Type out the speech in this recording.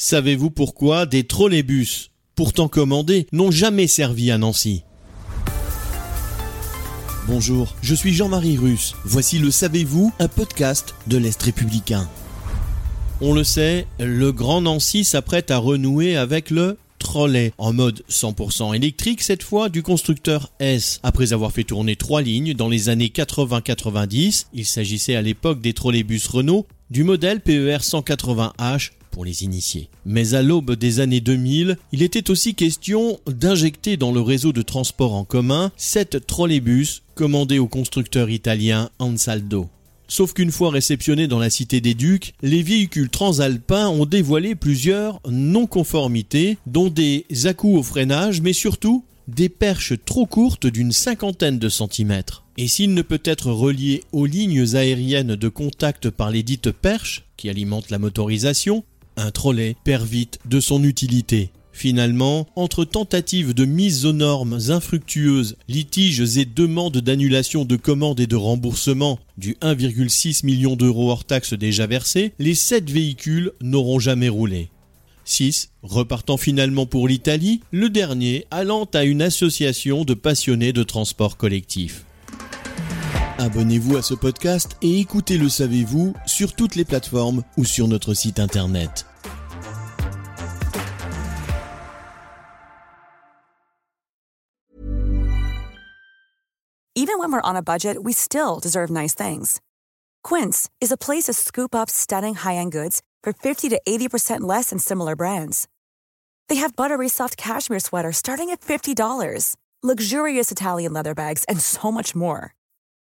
Savez-vous pourquoi des trolleybus, pourtant commandés, n'ont jamais servi à Nancy? Bonjour, je suis Jean-Marie Russe. Voici le Savez-vous, un podcast de l'Est républicain. On le sait, le Grand Nancy s'apprête à renouer avec le trolley en mode 100% électrique cette fois du constructeur S. Après avoir fait tourner trois lignes dans les années 80-90, il s'agissait à l'époque des trolleybus Renault du modèle PER 180H les initiés. Mais à l'aube des années 2000, il était aussi question d'injecter dans le réseau de transport en commun sept trolleybus commandés au constructeur italien Ansaldo. Sauf qu'une fois réceptionnés dans la cité des Ducs, les véhicules transalpins ont dévoilé plusieurs non-conformités, dont des à au freinage, mais surtout des perches trop courtes d'une cinquantaine de centimètres. Et s'il ne peut être relié aux lignes aériennes de contact par les dites perches, qui alimentent la motorisation, un trolley perd vite de son utilité. Finalement, entre tentatives de mise aux normes infructueuses, litiges et demandes d'annulation de commandes et de remboursement du 1,6 million d'euros hors taxes déjà versés, les 7 véhicules n'auront jamais roulé. 6 repartant finalement pour l'Italie, le dernier allant à une association de passionnés de transport collectif. Abonnez-vous à ce podcast et écoutez Le Savez-vous sur toutes les plateformes ou sur notre site internet. Even when we're on a budget, we still deserve nice things. Quince is a place to scoop up stunning high-end goods for 50 to 80% less than similar brands. They have buttery soft cashmere sweaters starting at $50, luxurious Italian leather bags, and so much more.